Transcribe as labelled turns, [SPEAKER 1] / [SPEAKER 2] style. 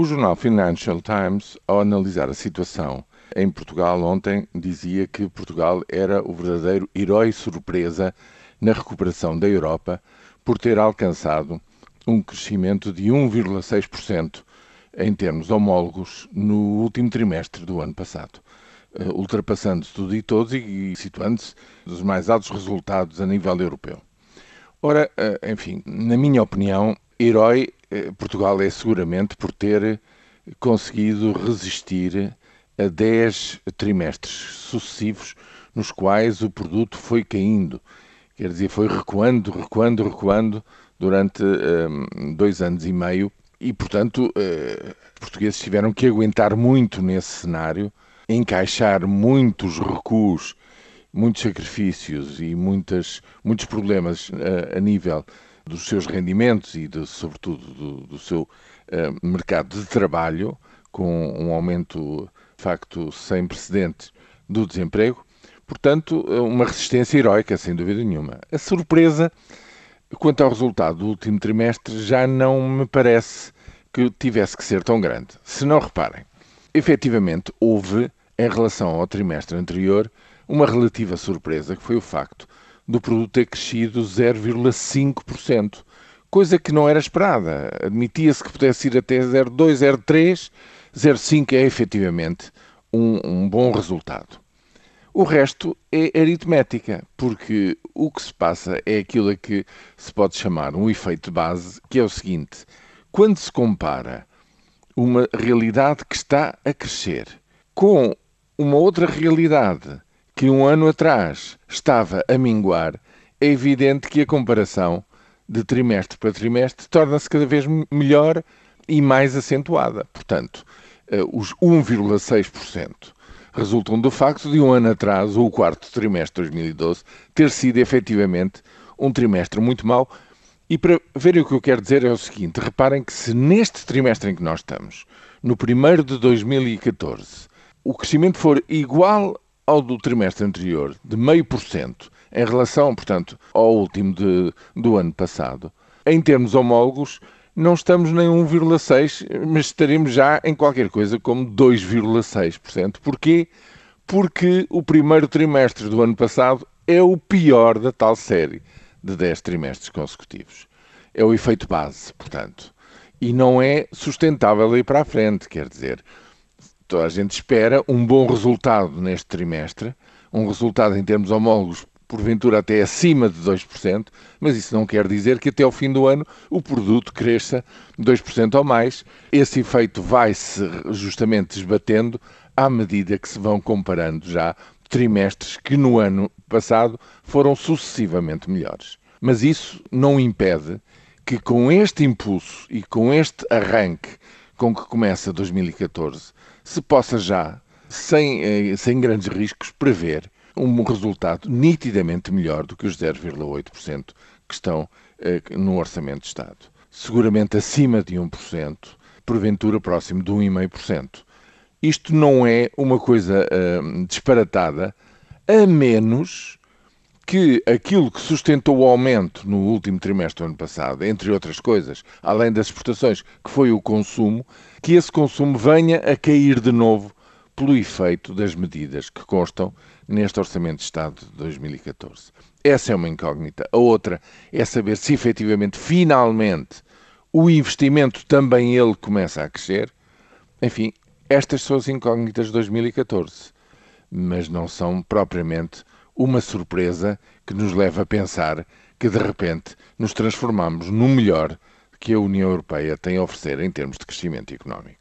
[SPEAKER 1] O jornal Financial Times, ao analisar a situação em Portugal ontem, dizia que Portugal era o verdadeiro herói surpresa na recuperação da Europa por ter alcançado um crescimento de 1,6% em termos homólogos no último trimestre do ano passado, eh, ultrapassando tudo e todos e situando-se nos mais altos resultados a nível europeu. Ora, eh, enfim, na minha opinião, herói Portugal é seguramente por ter conseguido resistir a 10 trimestres sucessivos nos quais o produto foi caindo. Quer dizer, foi recuando, recuando, recuando durante um, dois anos e meio e, portanto, uh, os portugueses tiveram que aguentar muito nesse cenário, encaixar muitos recuos, muitos sacrifícios e muitas, muitos problemas uh, a nível dos seus rendimentos e, de, sobretudo, do, do seu uh, mercado de trabalho, com um aumento, de facto, sem precedentes do desemprego. Portanto, uma resistência heroica, sem dúvida nenhuma. A surpresa Quanto ao resultado do último trimestre, já não me parece que tivesse que ser tão grande. Se não reparem, efetivamente houve, em relação ao trimestre anterior, uma relativa surpresa, que foi o facto do produto ter crescido 0,5%, coisa que não era esperada. Admitia-se que pudesse ir até 0,2, 0,3, 0,5 é efetivamente um, um bom resultado. O resto é aritmética, porque o que se passa é aquilo a que se pode chamar um efeito base, que é o seguinte: quando se compara uma realidade que está a crescer com uma outra realidade que um ano atrás estava a minguar, é evidente que a comparação de trimestre para trimestre torna-se cada vez melhor e mais acentuada. Portanto, eh, os 1,6% resultam do facto de um ano atrás, ou o quarto trimestre de 2012, ter sido efetivamente um trimestre muito mau. E para verem o que eu quero dizer é o seguinte: reparem que se neste trimestre em que nós estamos, no primeiro de 2014, o crescimento for igual ao do trimestre anterior, de meio por cento, em relação, portanto, ao último de, do ano passado, em termos homólogos, não estamos nem 1,6%, mas estaremos já em qualquer coisa como 2,6%. Porquê? Porque o primeiro trimestre do ano passado é o pior da tal série de 10 trimestres consecutivos. É o efeito base, portanto. E não é sustentável ir para a frente, quer dizer, toda a gente espera um bom resultado neste trimestre, um resultado em termos homólogos porventura até acima de 2%, mas isso não quer dizer que até ao fim do ano o produto cresça 2% ou mais. Esse efeito vai-se justamente esbatendo à medida que se vão comparando já trimestres que no ano passado foram sucessivamente melhores. Mas isso não impede que com este impulso e com este arranque com que começa 2014 se possa já, sem, eh, sem grandes riscos, prever um resultado nitidamente melhor do que os 0,8% que estão eh, no Orçamento de Estado. Seguramente acima de 1%, porventura próximo de 1,5%. Isto não é uma coisa uh, disparatada, a menos que aquilo que sustentou o aumento no último trimestre do ano passado, entre outras coisas, além das exportações, que foi o consumo, que esse consumo venha a cair de novo pelo efeito das medidas que constam neste Orçamento de Estado de 2014. Essa é uma incógnita. A outra é saber se efetivamente, finalmente, o investimento também ele começa a crescer. Enfim, estas são as incógnitas de 2014, mas não são propriamente uma surpresa que nos leva a pensar que de repente nos transformamos no melhor que a União Europeia tem a oferecer em termos de crescimento económico.